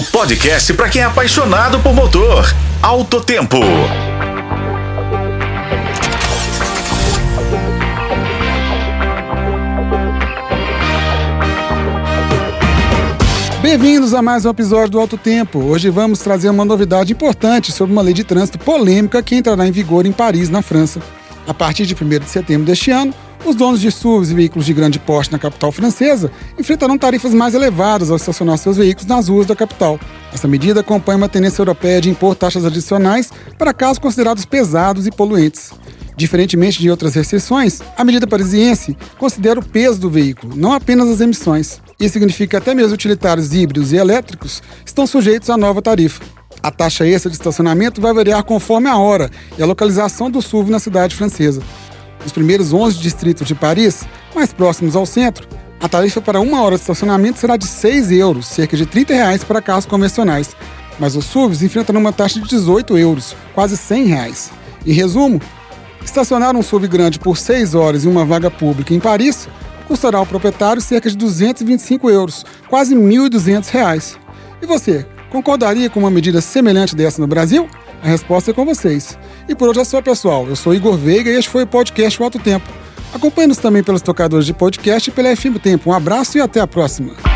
O podcast para quem é apaixonado por motor. Alto Tempo. Bem-vindos a mais um episódio do Alto Tempo. Hoje vamos trazer uma novidade importante sobre uma lei de trânsito polêmica que entrará em vigor em Paris, na França. A partir de 1 de setembro deste ano, os donos de SUVs e veículos de grande porte na capital francesa enfrentarão tarifas mais elevadas ao estacionar seus veículos nas ruas da capital. Essa medida acompanha uma tendência europeia de impor taxas adicionais para carros considerados pesados e poluentes. Diferentemente de outras restrições, a medida parisiense considera o peso do veículo, não apenas as emissões. Isso significa que até mesmo utilitários híbridos e elétricos estão sujeitos à nova tarifa. A taxa extra de estacionamento vai variar conforme a hora e a localização do SUV na cidade francesa. Nos primeiros 11 distritos de Paris, mais próximos ao centro, a tarifa para uma hora de estacionamento será de 6 euros, cerca de 30 reais para carros convencionais. Mas os SUVs enfrentam uma taxa de 18 euros, quase 100 reais. Em resumo, estacionar um SUV grande por 6 horas em uma vaga pública em Paris custará ao proprietário cerca de 225 euros, quase 1.200 reais. E você, concordaria com uma medida semelhante dessa no Brasil? A resposta é com vocês. E por hoje é só, pessoal. Eu sou Igor Veiga e este foi o podcast O Alto Tempo. Acompanhe-nos também pelos tocadores de podcast e pela FM Tempo. Um abraço e até a próxima.